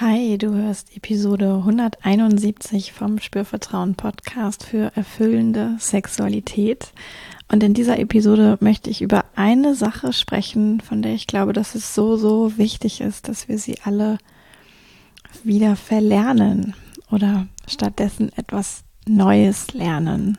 Hi, du hörst Episode 171 vom Spürvertrauen Podcast für erfüllende Sexualität. Und in dieser Episode möchte ich über eine Sache sprechen, von der ich glaube, dass es so, so wichtig ist, dass wir sie alle wieder verlernen oder stattdessen etwas Neues lernen.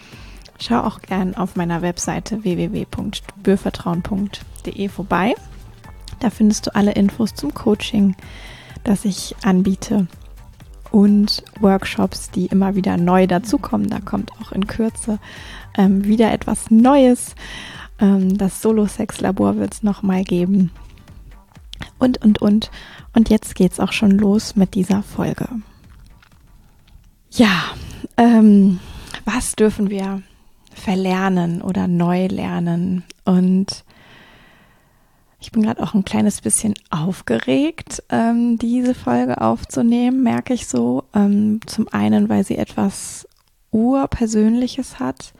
Schau auch gern auf meiner Webseite www.spürvertrauen.de vorbei. Da findest du alle Infos zum Coaching, das ich anbiete und Workshops, die immer wieder neu dazukommen. Da kommt auch in Kürze ähm, wieder etwas Neues. Ähm, das Solo-Sex-Labor wird es nochmal geben. Und, und, und. Und jetzt geht's auch schon los mit dieser Folge. Ja, ähm, was dürfen wir verlernen oder neu lernen. Und ich bin gerade auch ein kleines bisschen aufgeregt, ähm, diese Folge aufzunehmen, merke ich so. Ähm, zum einen, weil sie etwas Urpersönliches hat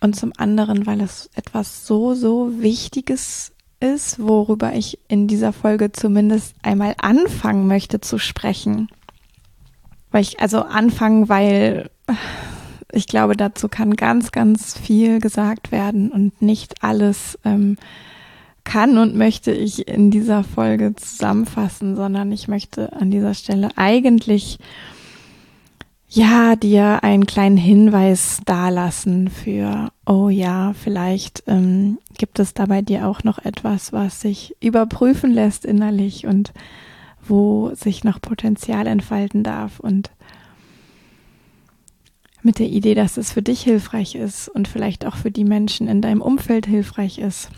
und zum anderen, weil es etwas so, so Wichtiges ist, worüber ich in dieser Folge zumindest einmal anfangen möchte zu sprechen. Weil ich also anfangen, weil ich glaube, dazu kann ganz, ganz viel gesagt werden und nicht alles ähm, kann und möchte ich in dieser Folge zusammenfassen, sondern ich möchte an dieser Stelle eigentlich ja dir einen kleinen Hinweis dalassen für, oh ja, vielleicht ähm, gibt es da bei dir auch noch etwas, was sich überprüfen lässt innerlich und wo sich noch Potenzial entfalten darf und mit der Idee, dass es für dich hilfreich ist und vielleicht auch für die Menschen in deinem Umfeld hilfreich ist.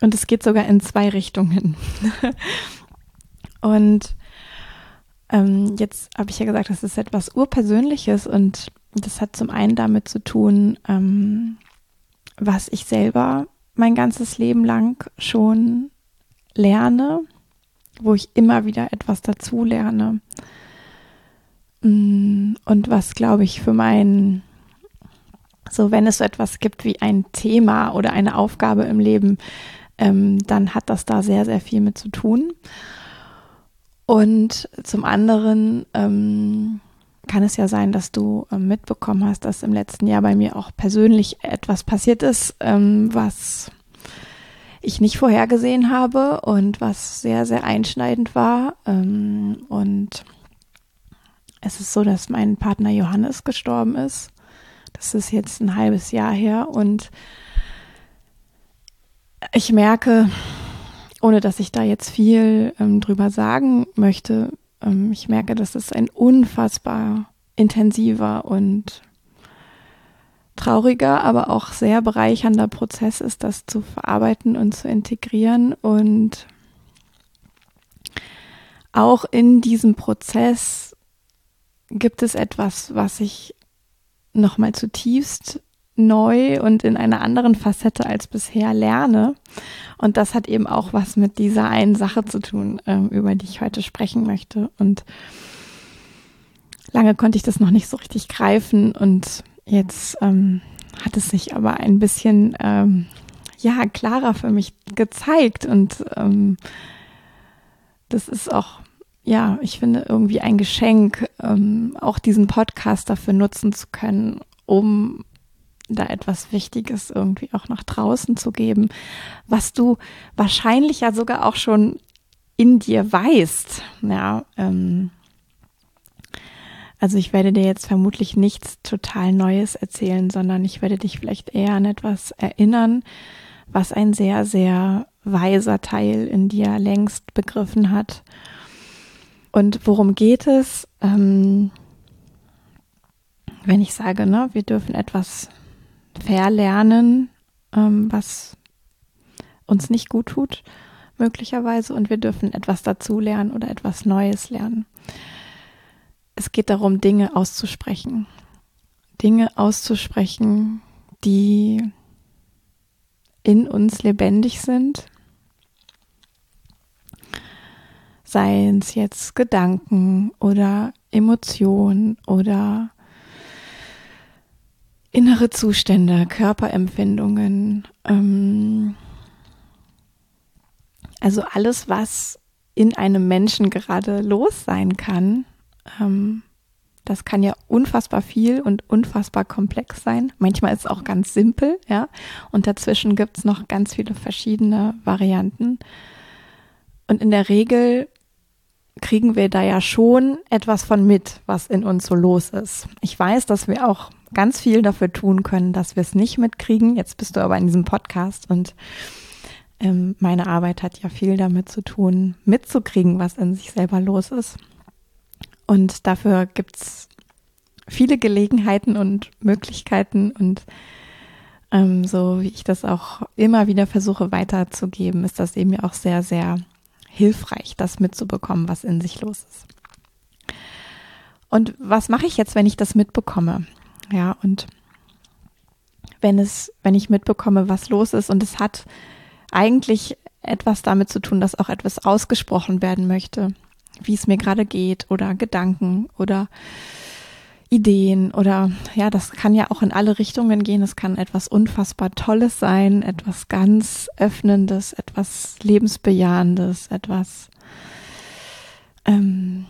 Und es geht sogar in zwei Richtungen. und ähm, jetzt habe ich ja gesagt, das ist etwas Urpersönliches und das hat zum einen damit zu tun, ähm, was ich selber mein ganzes Leben lang schon lerne, wo ich immer wieder etwas dazu lerne. Mm, und was, glaube ich, für mein, so wenn es so etwas gibt wie ein Thema oder eine Aufgabe im Leben, ähm, dann hat das da sehr, sehr viel mit zu tun. Und zum anderen ähm, kann es ja sein, dass du ähm, mitbekommen hast, dass im letzten Jahr bei mir auch persönlich etwas passiert ist, ähm, was ich nicht vorhergesehen habe und was sehr, sehr einschneidend war. Ähm, und es ist so, dass mein Partner Johannes gestorben ist. Das ist jetzt ein halbes Jahr her und ich merke, ohne dass ich da jetzt viel ähm, drüber sagen möchte, ähm, ich merke, dass es ein unfassbar intensiver und trauriger, aber auch sehr bereichernder Prozess ist, das zu verarbeiten und zu integrieren und auch in diesem Prozess gibt es etwas, was ich nochmal zutiefst neu und in einer anderen Facette als bisher lerne. Und das hat eben auch was mit dieser einen Sache zu tun, ähm, über die ich heute sprechen möchte. Und lange konnte ich das noch nicht so richtig greifen und jetzt ähm, hat es sich aber ein bisschen ähm, ja klarer für mich gezeigt und ähm, das ist auch ja, ich finde irgendwie ein Geschenk, ähm, auch diesen Podcast dafür nutzen zu können, um da etwas Wichtiges irgendwie auch nach draußen zu geben, was du wahrscheinlich ja sogar auch schon in dir weißt. Ja, ähm, also ich werde dir jetzt vermutlich nichts total Neues erzählen, sondern ich werde dich vielleicht eher an etwas erinnern, was ein sehr, sehr weiser Teil in dir längst begriffen hat und worum geht es? Ähm, wenn ich sage, ne, wir dürfen etwas verlernen, ähm, was uns nicht gut tut, möglicherweise, und wir dürfen etwas dazulernen oder etwas Neues lernen. Es geht darum, Dinge auszusprechen. Dinge auszusprechen, die in uns lebendig sind. Seien es jetzt Gedanken oder Emotionen oder innere Zustände, Körperempfindungen, ähm, also alles, was in einem Menschen gerade los sein kann, ähm, das kann ja unfassbar viel und unfassbar komplex sein. Manchmal ist es auch ganz simpel, ja. Und dazwischen gibt es noch ganz viele verschiedene Varianten. Und in der Regel kriegen wir da ja schon etwas von mit, was in uns so los ist. Ich weiß, dass wir auch ganz viel dafür tun können, dass wir es nicht mitkriegen. Jetzt bist du aber in diesem Podcast und ähm, meine Arbeit hat ja viel damit zu tun, mitzukriegen, was in sich selber los ist. Und dafür gibt es viele Gelegenheiten und Möglichkeiten und ähm, so wie ich das auch immer wieder versuche weiterzugeben, ist das eben ja auch sehr, sehr hilfreich, das mitzubekommen, was in sich los ist. Und was mache ich jetzt, wenn ich das mitbekomme? Ja, und wenn es, wenn ich mitbekomme, was los ist und es hat eigentlich etwas damit zu tun, dass auch etwas ausgesprochen werden möchte, wie es mir gerade geht oder Gedanken oder Ideen oder ja, das kann ja auch in alle Richtungen gehen. Es kann etwas unfassbar Tolles sein, etwas ganz Öffnendes, etwas Lebensbejahendes, etwas ähm,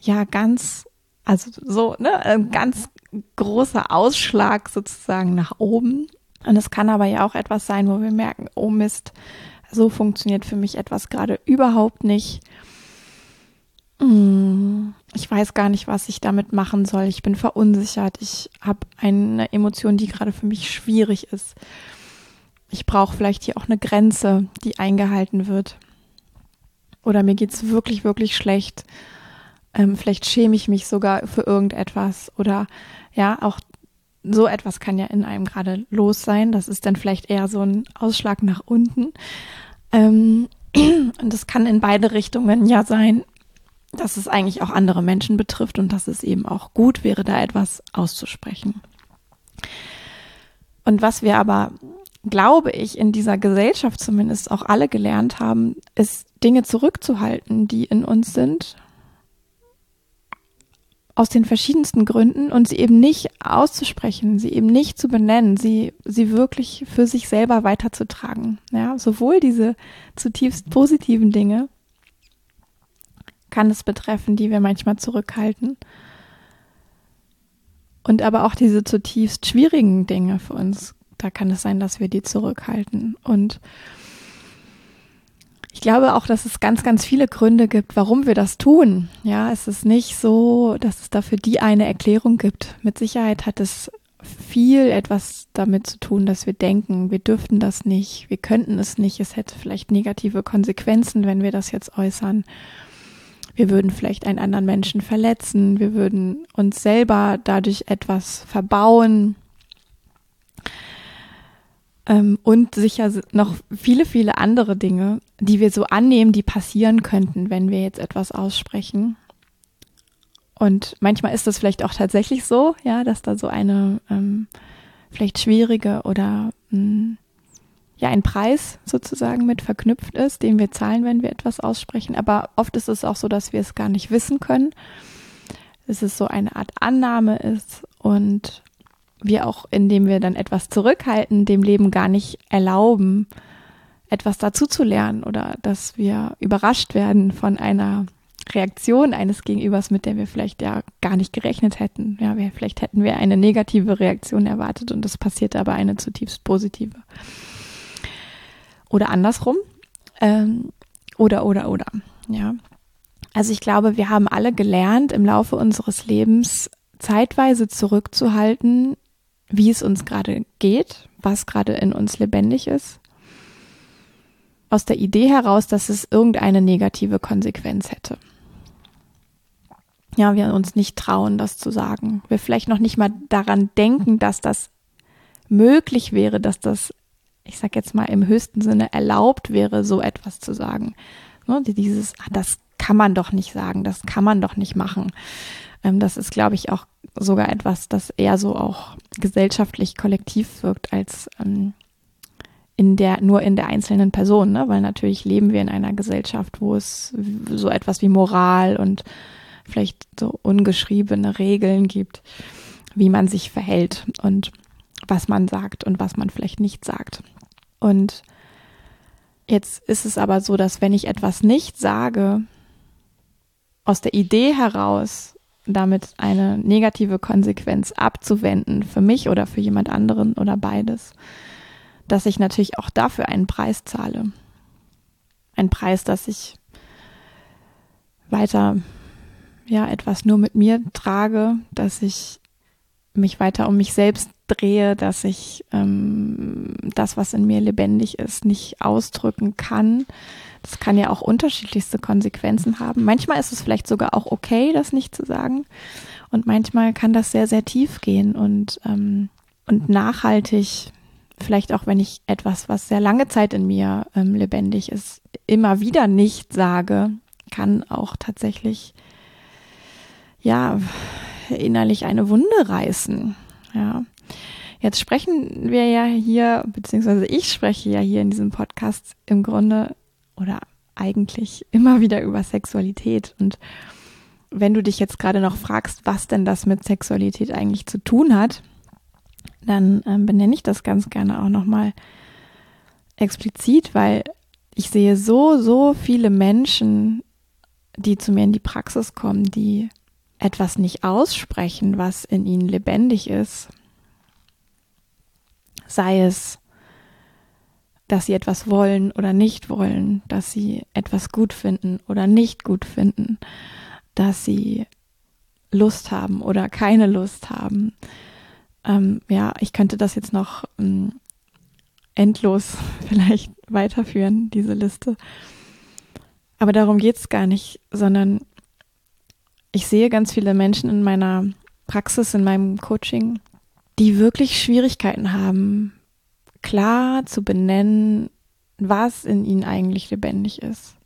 ja ganz, also so ne, ein ganz großer Ausschlag sozusagen nach oben. Und es kann aber ja auch etwas sein, wo wir merken, oh Mist, so funktioniert für mich etwas gerade überhaupt nicht. Hm, ich weiß gar nicht, was ich damit machen soll. Ich bin verunsichert. Ich habe eine Emotion, die gerade für mich schwierig ist. Ich brauche vielleicht hier auch eine Grenze, die eingehalten wird. Oder mir geht es wirklich, wirklich schlecht. Ähm, vielleicht schäme ich mich sogar für irgendetwas. Oder ja, auch so etwas kann ja in einem gerade los sein. Das ist dann vielleicht eher so ein Ausschlag nach unten. Ähm, und das kann in beide Richtungen ja sein, dass es eigentlich auch andere Menschen betrifft und dass es eben auch gut wäre, da etwas auszusprechen. Und was wir aber, glaube ich, in dieser Gesellschaft zumindest auch alle gelernt haben, ist Dinge zurückzuhalten, die in uns sind aus den verschiedensten Gründen und sie eben nicht auszusprechen, sie eben nicht zu benennen, sie, sie wirklich für sich selber weiterzutragen. Ja, sowohl diese zutiefst positiven Dinge kann es betreffen, die wir manchmal zurückhalten. Und aber auch diese zutiefst schwierigen Dinge für uns, da kann es sein, dass wir die zurückhalten. Und ich glaube auch, dass es ganz, ganz viele Gründe gibt, warum wir das tun. Ja, es ist nicht so, dass es dafür die eine Erklärung gibt. Mit Sicherheit hat es viel etwas damit zu tun, dass wir denken, wir dürften das nicht, wir könnten es nicht, es hätte vielleicht negative Konsequenzen, wenn wir das jetzt äußern. Wir würden vielleicht einen anderen Menschen verletzen, wir würden uns selber dadurch etwas verbauen ähm, und sicher noch viele, viele andere Dinge, die wir so annehmen, die passieren könnten, wenn wir jetzt etwas aussprechen. Und manchmal ist das vielleicht auch tatsächlich so, ja, dass da so eine ähm, vielleicht schwierige oder mh, hm, ja ein Preis sozusagen mit verknüpft ist, den wir zahlen, wenn wir etwas aussprechen. Aber oft ist es auch so, dass wir es gar nicht wissen können. Dass es so eine Art Annahme ist und wir auch, indem wir dann etwas zurückhalten, dem Leben gar nicht erlauben, etwas dazu zu lernen oder dass wir überrascht werden von einer Reaktion eines Gegenübers, mit der wir vielleicht ja gar nicht gerechnet hätten. Ja, wir, vielleicht hätten wir eine negative Reaktion erwartet und es passiert aber eine zutiefst positive. Oder andersrum. Ähm, oder, oder, oder. Ja. Also ich glaube, wir haben alle gelernt, im Laufe unseres Lebens zeitweise zurückzuhalten, wie es uns gerade geht, was gerade in uns lebendig ist. Aus der Idee heraus, dass es irgendeine negative Konsequenz hätte. Ja, wir uns nicht trauen, das zu sagen. Wir vielleicht noch nicht mal daran denken, dass das möglich wäre, dass das ich sag jetzt mal im höchsten Sinne erlaubt wäre, so etwas zu sagen. Ne, dieses, ah, das kann man doch nicht sagen, das kann man doch nicht machen. Ähm, das ist, glaube ich, auch sogar etwas, das eher so auch gesellschaftlich kollektiv wirkt als ähm, in der, nur in der einzelnen Person, ne? weil natürlich leben wir in einer Gesellschaft, wo es so etwas wie Moral und vielleicht so ungeschriebene Regeln gibt, wie man sich verhält und was man sagt und was man vielleicht nicht sagt. Und jetzt ist es aber so, dass wenn ich etwas nicht sage, aus der Idee heraus, damit eine negative Konsequenz abzuwenden, für mich oder für jemand anderen oder beides, dass ich natürlich auch dafür einen Preis zahle. Ein Preis, dass ich weiter ja etwas nur mit mir trage, dass ich mich weiter um mich selbst drehe, dass ich ähm, das, was in mir lebendig ist, nicht ausdrücken kann. Das kann ja auch unterschiedlichste Konsequenzen haben. Manchmal ist es vielleicht sogar auch okay, das nicht zu sagen. Und manchmal kann das sehr, sehr tief gehen und, ähm, und nachhaltig, vielleicht auch wenn ich etwas, was sehr lange Zeit in mir ähm, lebendig ist, immer wieder nicht sage, kann auch tatsächlich, ja, innerlich eine Wunde reißen. Ja. Jetzt sprechen wir ja hier, beziehungsweise ich spreche ja hier in diesem Podcast im Grunde oder eigentlich immer wieder über Sexualität. Und wenn du dich jetzt gerade noch fragst, was denn das mit Sexualität eigentlich zu tun hat, dann ähm, benenne ich das ganz gerne auch nochmal explizit, weil ich sehe so, so viele Menschen, die zu mir in die Praxis kommen, die etwas nicht aussprechen, was in ihnen lebendig ist. Sei es, dass sie etwas wollen oder nicht wollen, dass sie etwas gut finden oder nicht gut finden, dass sie Lust haben oder keine Lust haben. Ähm, ja, ich könnte das jetzt noch ähm, endlos vielleicht weiterführen, diese Liste. Aber darum geht es gar nicht, sondern ich sehe ganz viele Menschen in meiner Praxis, in meinem Coaching, die wirklich Schwierigkeiten haben, klar zu benennen, was in ihnen eigentlich lebendig ist.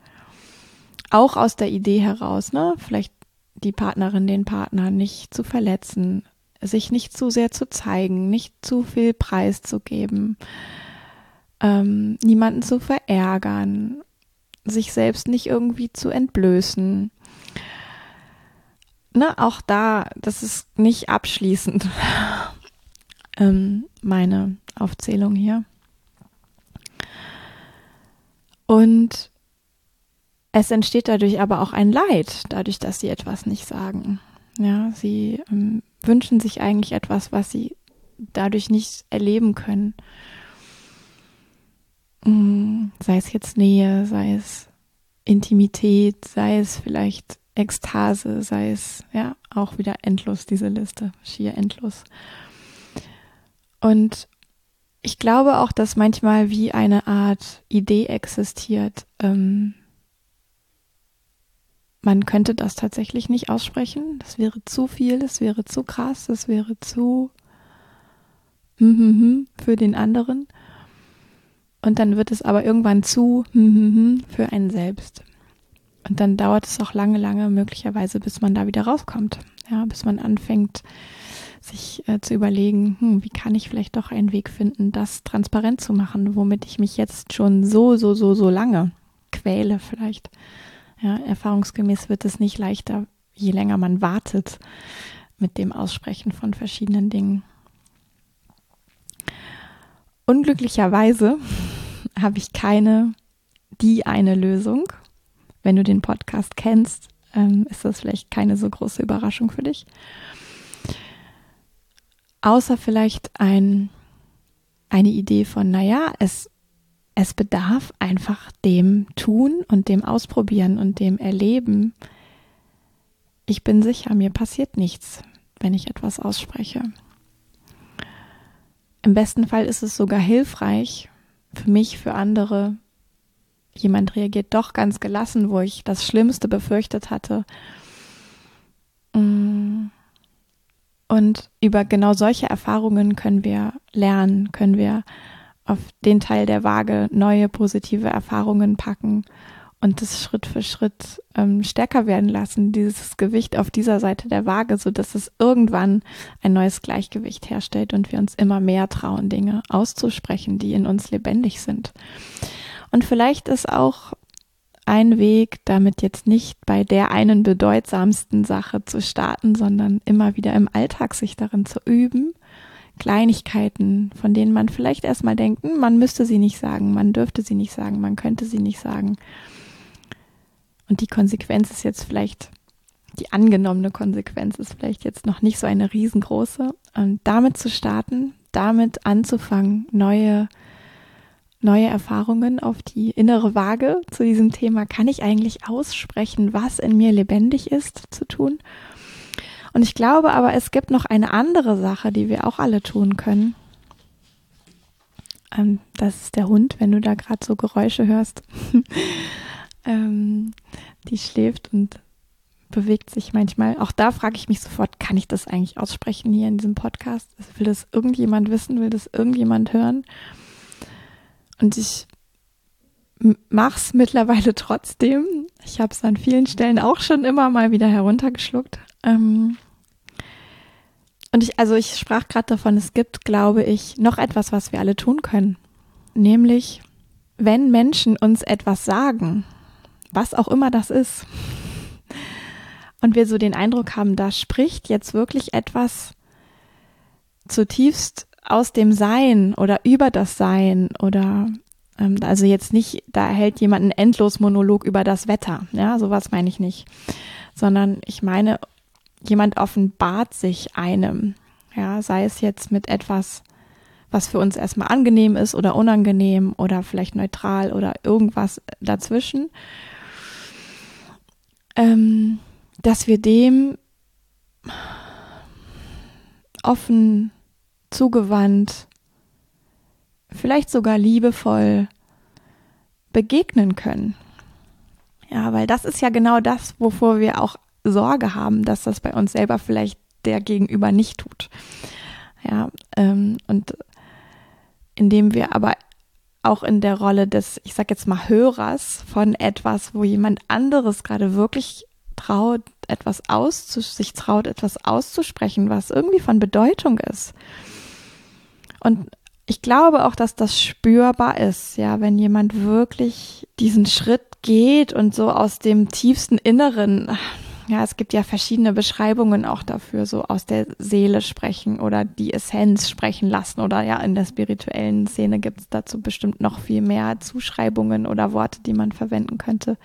Auch aus der Idee heraus, ne, vielleicht die Partnerin, den Partner nicht zu verletzen, sich nicht zu sehr zu zeigen, nicht zu viel preiszugeben, ähm, niemanden zu verärgern, sich selbst nicht irgendwie zu entblößen. Ne, auch da, das ist nicht abschließend ähm, meine Aufzählung hier. Und es entsteht dadurch aber auch ein Leid, dadurch, dass sie etwas nicht sagen. Ja, sie ähm, wünschen sich eigentlich etwas, was sie dadurch nicht erleben können. Mm, sei es jetzt Nähe, sei es Intimität, sei es vielleicht Ekstase, sei es ja auch wieder endlos, diese Liste, schier endlos. Und ich glaube auch, dass manchmal wie eine Art Idee existiert. Ähm, man könnte das tatsächlich nicht aussprechen. Das wäre zu viel, das wäre zu krass, das wäre zu hm, hm, hm, für den anderen. Und dann wird es aber irgendwann zu für einen selbst. Und dann dauert es auch lange, lange möglicherweise, bis man da wieder rauskommt. Ja, bis man anfängt, sich äh, zu überlegen, hm, wie kann ich vielleicht doch einen Weg finden, das transparent zu machen, womit ich mich jetzt schon so, so, so, so lange quäle vielleicht. Ja, erfahrungsgemäß wird es nicht leichter, je länger man wartet mit dem Aussprechen von verschiedenen Dingen. Unglücklicherweise habe ich keine die eine Lösung wenn du den Podcast kennst, ähm, ist das vielleicht keine so große Überraschung für dich. Außer vielleicht ein, eine Idee von, naja, es, es bedarf einfach dem Tun und dem Ausprobieren und dem Erleben. Ich bin sicher, mir passiert nichts, wenn ich etwas ausspreche. Im besten Fall ist es sogar hilfreich für mich, für andere, jemand reagiert doch ganz gelassen, wo ich das Schlimmste befürchtet hatte. Mm. Und über genau solche Erfahrungen können wir lernen, können wir auf den Teil der Waage neue positive Erfahrungen packen und das Schritt für Schritt ähm, stärker werden lassen, dieses Gewicht auf dieser Seite der Waage, so dass es irgendwann ein neues Gleichgewicht herstellt und wir uns immer mehr trauen, Dinge auszusprechen, die in uns lebendig sind. Und vielleicht ist auch ein Weg, damit jetzt nicht bei der einen bedeutsamsten Sache zu starten, sondern immer wieder im Alltag sich darin zu üben, Kleinigkeiten, von denen man vielleicht erstmal denkt, hm, man müsste sie nicht sagen, man dürfte sie nicht sagen, man könnte sie nicht sagen. Und die Konsequenz ist jetzt vielleicht, die angenommene Konsequenz ist vielleicht jetzt noch nicht so eine riesengroße. Und damit zu starten, damit anzufangen, neue, neue Erfahrungen auf die innere Waage zu diesem Thema, kann ich eigentlich aussprechen, was in mir lebendig ist, zu tun. Und ich glaube aber, es gibt noch eine andere Sache, die wir auch alle tun können. Ähm, das ist der Hund, wenn du da gerade so Geräusche hörst. ähm, die schläft und bewegt sich manchmal. Auch da frage ich mich sofort, kann ich das eigentlich aussprechen hier in diesem Podcast? Will das irgendjemand wissen? Will das irgendjemand hören? Und ich mache es mittlerweile trotzdem. Ich habe es an vielen Stellen auch schon immer mal wieder heruntergeschluckt. Ähm und ich, also ich sprach gerade davon, es gibt, glaube ich, noch etwas, was wir alle tun können. Nämlich, wenn Menschen uns etwas sagen, was auch immer das ist. Und wir so den Eindruck haben, da spricht jetzt wirklich etwas zutiefst aus dem Sein oder über das Sein oder ähm, also jetzt nicht, da hält jemand einen Endlosmonolog über das Wetter, ja, sowas meine ich nicht, sondern ich meine, jemand offenbart sich einem, ja, sei es jetzt mit etwas, was für uns erstmal angenehm ist oder unangenehm oder vielleicht neutral oder irgendwas dazwischen. Ähm, dass wir dem offen, zugewandt, vielleicht sogar liebevoll begegnen können. Ja, weil das ist ja genau das, wovor wir auch Sorge haben, dass das bei uns selber vielleicht der Gegenüber nicht tut. Ja, ähm, und indem wir aber auch in der Rolle des, ich sag jetzt mal, Hörers von etwas, wo jemand anderes gerade wirklich traut, etwas auszus sich traut, etwas auszusprechen, was irgendwie von Bedeutung ist. Und ich glaube auch, dass das spürbar ist, ja, wenn jemand wirklich diesen Schritt geht und so aus dem tiefsten Inneren ja, es gibt ja verschiedene Beschreibungen auch dafür, so aus der Seele sprechen oder die Essenz sprechen lassen oder ja, in der spirituellen Szene gibt es dazu bestimmt noch viel mehr Zuschreibungen oder Worte, die man verwenden könnte.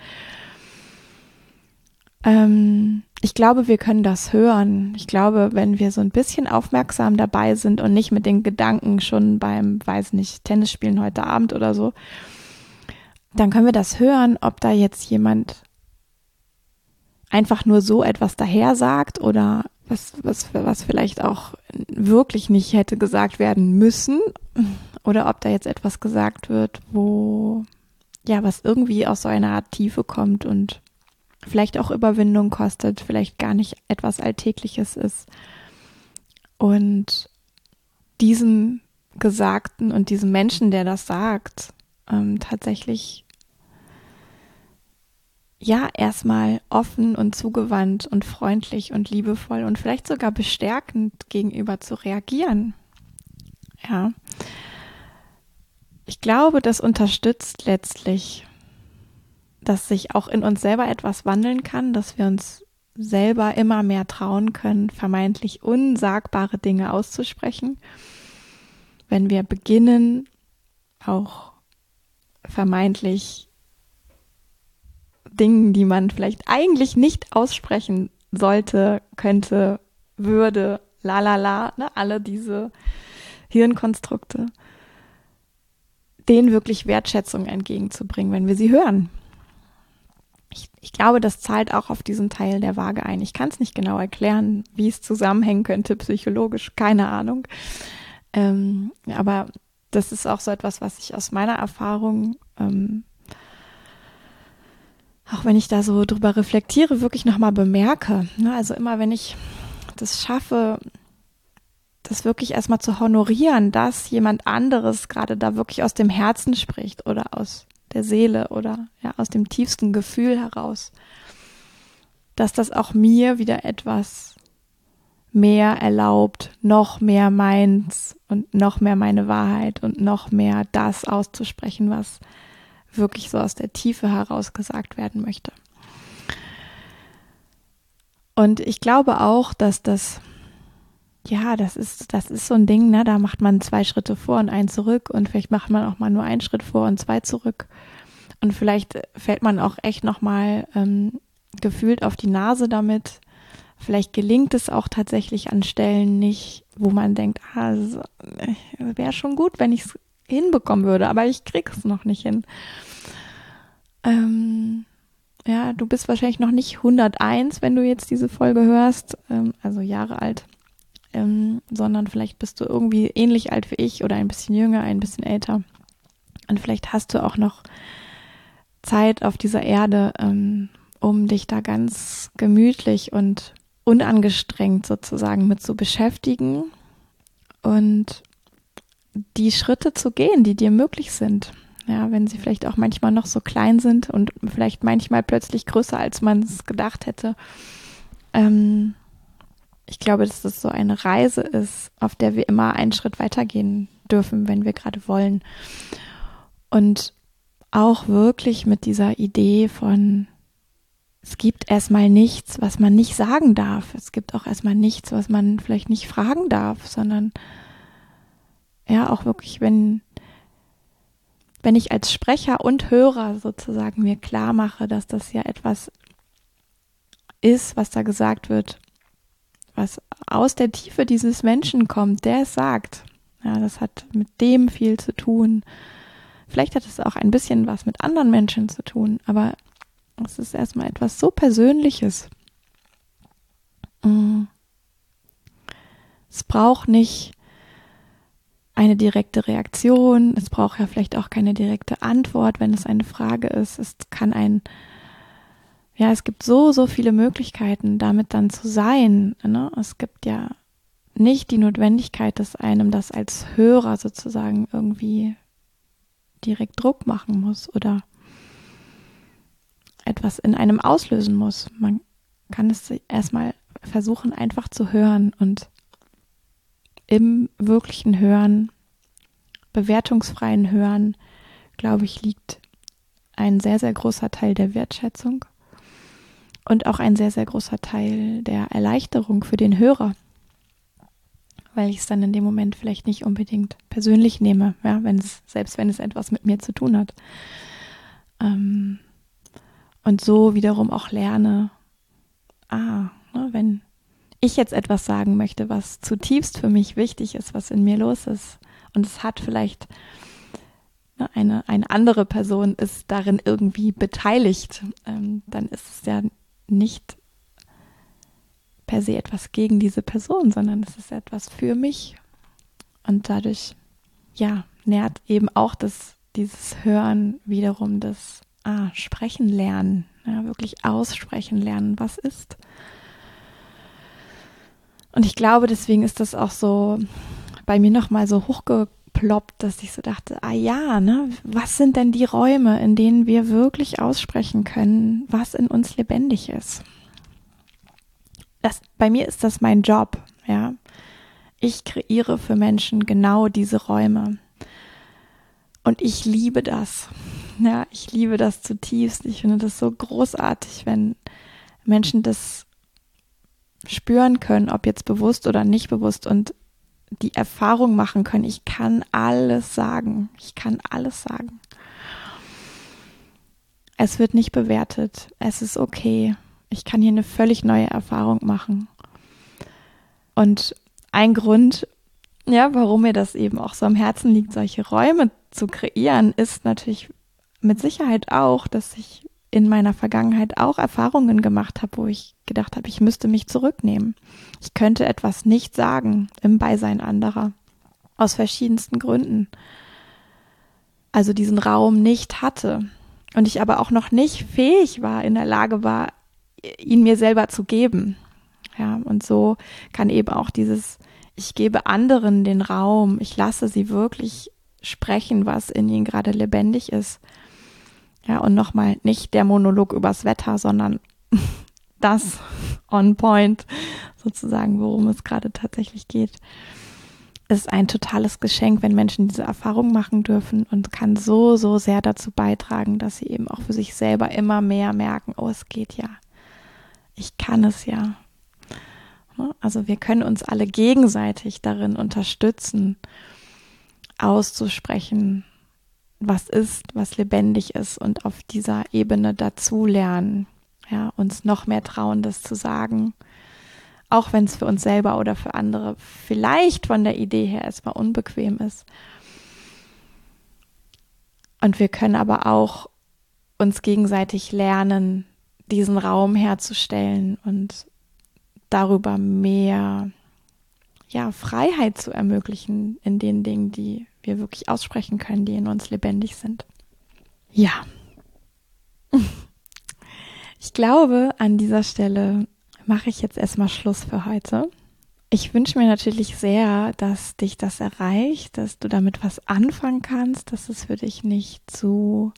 Ähm, ich glaube, wir können das hören. Ich glaube, wenn wir so ein bisschen aufmerksam dabei sind und nicht mit den Gedanken schon beim, weiß nicht, Tennisspielen heute Abend oder so, dann können wir das hören, ob da jetzt jemand einfach nur so etwas daher sagt oder was, was, was vielleicht auch wirklich nicht hätte gesagt werden müssen oder ob da jetzt etwas gesagt wird, wo, ja, was irgendwie aus so einer Art Tiefe kommt und vielleicht auch Überwindung kostet, vielleicht gar nicht etwas Alltägliches ist. Und diesem Gesagten und diesem Menschen, der das sagt, ähm, tatsächlich ja erstmal offen und zugewandt und freundlich und liebevoll und vielleicht sogar bestärkend gegenüber zu reagieren. Ja. Ich glaube, das unterstützt letztlich, dass sich auch in uns selber etwas wandeln kann, dass wir uns selber immer mehr trauen können, vermeintlich unsagbare Dinge auszusprechen. Wenn wir beginnen, auch vermeintlich Dingen, die man vielleicht eigentlich nicht aussprechen sollte, könnte, würde, la la la, ne, alle diese Hirnkonstrukte, denen wirklich Wertschätzung entgegenzubringen, wenn wir sie hören. Ich, ich glaube, das zahlt auch auf diesen Teil der Waage ein. Ich kann es nicht genau erklären, wie es zusammenhängen könnte, psychologisch, keine Ahnung. Ähm, aber das ist auch so etwas, was ich aus meiner Erfahrung ähm, auch wenn ich da so drüber reflektiere, wirklich nochmal bemerke. Ne? Also immer, wenn ich das schaffe, das wirklich erstmal zu honorieren, dass jemand anderes gerade da wirklich aus dem Herzen spricht oder aus der Seele oder ja, aus dem tiefsten Gefühl heraus, dass das auch mir wieder etwas mehr erlaubt, noch mehr meins und noch mehr meine Wahrheit und noch mehr das auszusprechen, was wirklich so aus der Tiefe heraus gesagt werden möchte. Und ich glaube auch, dass das, ja, das ist, das ist so ein Ding, ne? Da macht man zwei Schritte vor und einen zurück und vielleicht macht man auch mal nur einen Schritt vor und zwei zurück. Und vielleicht fällt man auch echt nochmal ähm, gefühlt auf die Nase damit. Vielleicht gelingt es auch tatsächlich an Stellen nicht, wo man denkt, ah, wäre schon gut, wenn ich es hinbekommen würde, aber ich krieg's noch nicht hin. Ähm, ja, du bist wahrscheinlich noch nicht 101, wenn du jetzt diese Folge hörst, ähm, also Jahre alt, ähm, sondern vielleicht bist du irgendwie ähnlich alt wie ich oder ein bisschen jünger, ein bisschen älter. Und vielleicht hast du auch noch Zeit auf dieser Erde, ähm, um dich da ganz gemütlich und unangestrengt sozusagen mit zu beschäftigen und die Schritte zu gehen, die dir möglich sind. Ja, wenn sie vielleicht auch manchmal noch so klein sind und vielleicht manchmal plötzlich größer, als man es gedacht hätte. Ähm, ich glaube, dass das so eine Reise ist, auf der wir immer einen Schritt weitergehen dürfen, wenn wir gerade wollen. Und auch wirklich mit dieser Idee von, es gibt erstmal nichts, was man nicht sagen darf. Es gibt auch erstmal nichts, was man vielleicht nicht fragen darf, sondern ja, auch wirklich, wenn wenn ich als Sprecher und Hörer sozusagen mir klar mache, dass das ja etwas ist, was da gesagt wird, was aus der Tiefe dieses Menschen kommt, der es sagt. Ja, das hat mit dem viel zu tun. Vielleicht hat es auch ein bisschen was mit anderen Menschen zu tun, aber es ist erstmal etwas so Persönliches. Mm. Es braucht nicht eine direkte Reaktion. Es braucht ja vielleicht auch keine direkte Antwort, wenn es eine Frage ist. Es kann ein, ja, es gibt so, so viele Möglichkeiten, damit dann zu sein. Ne? Es gibt ja nicht die Notwendigkeit, dass einem das als Hörer sozusagen irgendwie direkt Druck machen muss oder etwas in einem auslösen muss. Man kann es erstmal versuchen, einfach zu hören und im wirklichen Hören, bewertungsfreien Hören, glaube ich, liegt ein sehr, sehr großer Teil der Wertschätzung und auch ein sehr, sehr großer Teil der Erleichterung für den Hörer, weil ich es dann in dem Moment vielleicht nicht unbedingt persönlich nehme, ja, wenn es, selbst wenn es etwas mit mir zu tun hat. Ähm, und so wiederum auch lerne, ah, ne, wenn ich jetzt etwas sagen möchte, was zutiefst für mich wichtig ist, was in mir los ist. Und es hat vielleicht ne, eine, eine andere Person ist darin irgendwie beteiligt, ähm, dann ist es ja nicht per se etwas gegen diese Person, sondern es ist etwas für mich. Und dadurch, ja, nährt eben auch das, dieses Hören wiederum das ah, Sprechen lernen, ja, wirklich aussprechen lernen, was ist. Und ich glaube, deswegen ist das auch so bei mir nochmal so hochgeploppt, dass ich so dachte, ah ja, ne, was sind denn die Räume, in denen wir wirklich aussprechen können, was in uns lebendig ist? Das, bei mir ist das mein Job, ja. Ich kreiere für Menschen genau diese Räume. Und ich liebe das. Ja, ich liebe das zutiefst. Ich finde das so großartig, wenn Menschen das spüren können, ob jetzt bewusst oder nicht bewusst und die Erfahrung machen können, ich kann alles sagen. Ich kann alles sagen. Es wird nicht bewertet. Es ist okay. Ich kann hier eine völlig neue Erfahrung machen. Und ein Grund, ja, warum mir das eben auch so am Herzen liegt, solche Räume zu kreieren, ist natürlich mit Sicherheit auch, dass ich in meiner Vergangenheit auch Erfahrungen gemacht habe, wo ich gedacht habe, ich müsste mich zurücknehmen. Ich könnte etwas nicht sagen im Beisein anderer. Aus verschiedensten Gründen. Also diesen Raum nicht hatte. Und ich aber auch noch nicht fähig war, in der Lage war, ihn mir selber zu geben. Ja, und so kann eben auch dieses ich gebe anderen den Raum, ich lasse sie wirklich sprechen, was in ihnen gerade lebendig ist. Ja, und nochmal nicht der Monolog übers Wetter, sondern das on point, sozusagen, worum es gerade tatsächlich geht. Es ist ein totales Geschenk, wenn Menschen diese Erfahrung machen dürfen und kann so, so sehr dazu beitragen, dass sie eben auch für sich selber immer mehr merken, oh, es geht ja. Ich kann es ja. Ne? Also wir können uns alle gegenseitig darin unterstützen, auszusprechen, was ist, was lebendig ist und auf dieser Ebene dazulernen, ja, uns noch mehr trauen, das zu sagen, auch wenn es für uns selber oder für andere vielleicht von der Idee her erstmal unbequem ist. Und wir können aber auch uns gegenseitig lernen, diesen Raum herzustellen und darüber mehr ja, Freiheit zu ermöglichen in den Dingen, die wir wirklich aussprechen können, die in uns lebendig sind. Ja. Ich glaube, an dieser Stelle mache ich jetzt erstmal Schluss für heute. Ich wünsche mir natürlich sehr, dass dich das erreicht, dass du damit was anfangen kannst, dass es für dich nicht zu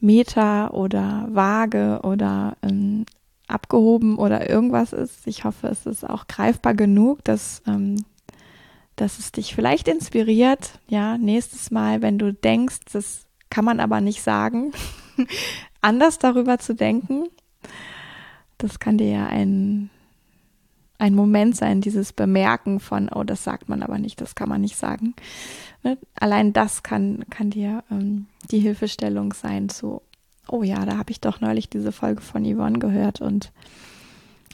meta oder vage oder ähm, abgehoben oder irgendwas ist. Ich hoffe, es ist auch greifbar genug, dass, ähm, dass es dich vielleicht inspiriert. Ja, nächstes Mal, wenn du denkst, das kann man aber nicht sagen, anders darüber zu denken. Das kann dir ja ein, ein Moment sein, dieses Bemerken von, oh, das sagt man aber nicht, das kann man nicht sagen. Ne? Allein das kann, kann dir ähm, die Hilfestellung sein zu, oh ja, da habe ich doch neulich diese Folge von Yvonne gehört und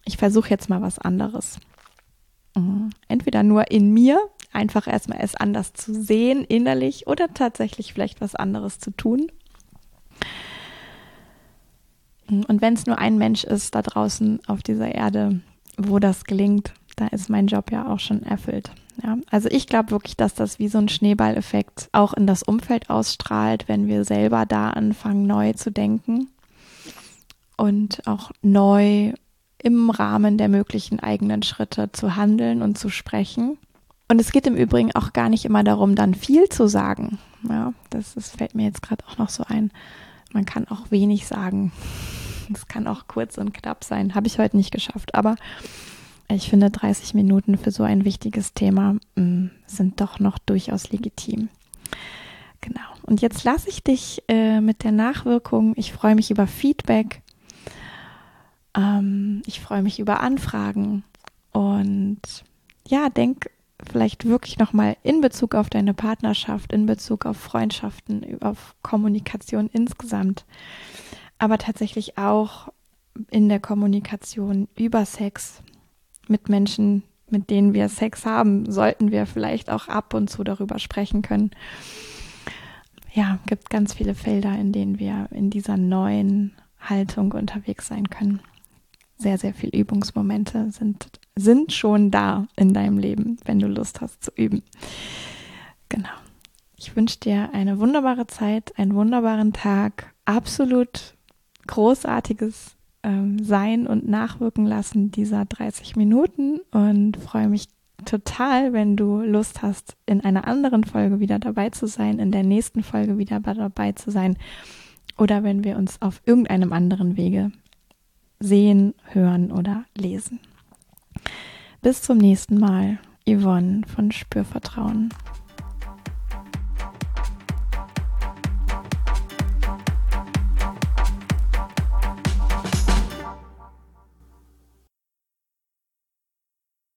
ich versuche jetzt mal was anderes. Mhm. Entweder nur in mir, einfach erstmal es anders zu sehen, innerlich, oder tatsächlich vielleicht was anderes zu tun. Mhm. Und wenn es nur ein Mensch ist da draußen auf dieser Erde, wo das gelingt, da ist mein Job ja auch schon erfüllt. Ja, also ich glaube wirklich, dass das wie so ein Schneeballeffekt auch in das Umfeld ausstrahlt, wenn wir selber da anfangen, neu zu denken und auch neu im Rahmen der möglichen eigenen Schritte zu handeln und zu sprechen. Und es geht im Übrigen auch gar nicht immer darum, dann viel zu sagen. Ja, das, das fällt mir jetzt gerade auch noch so ein. Man kann auch wenig sagen. Es kann auch kurz und knapp sein. Habe ich heute nicht geschafft. Aber ich finde, 30 Minuten für so ein wichtiges Thema mm, sind doch noch durchaus legitim. Genau. Und jetzt lasse ich dich äh, mit der Nachwirkung. Ich freue mich über Feedback. Ähm, ich freue mich über Anfragen. Und ja, denk vielleicht wirklich nochmal in Bezug auf deine Partnerschaft, in Bezug auf Freundschaften, auf Kommunikation insgesamt, aber tatsächlich auch in der Kommunikation über Sex, mit Menschen, mit denen wir Sex haben, sollten wir vielleicht auch ab und zu darüber sprechen können. Ja, gibt ganz viele Felder, in denen wir in dieser neuen Haltung unterwegs sein können. Sehr, sehr viele Übungsmomente sind, sind schon da in deinem Leben, wenn du Lust hast zu üben. Genau. Ich wünsche dir eine wunderbare Zeit, einen wunderbaren Tag, absolut großartiges ähm, sein und nachwirken lassen dieser 30 Minuten und freue mich total, wenn du Lust hast, in einer anderen Folge wieder dabei zu sein, in der nächsten Folge wieder dabei zu sein oder wenn wir uns auf irgendeinem anderen Wege sehen, hören oder lesen. Bis zum nächsten Mal. Yvonne von Spürvertrauen.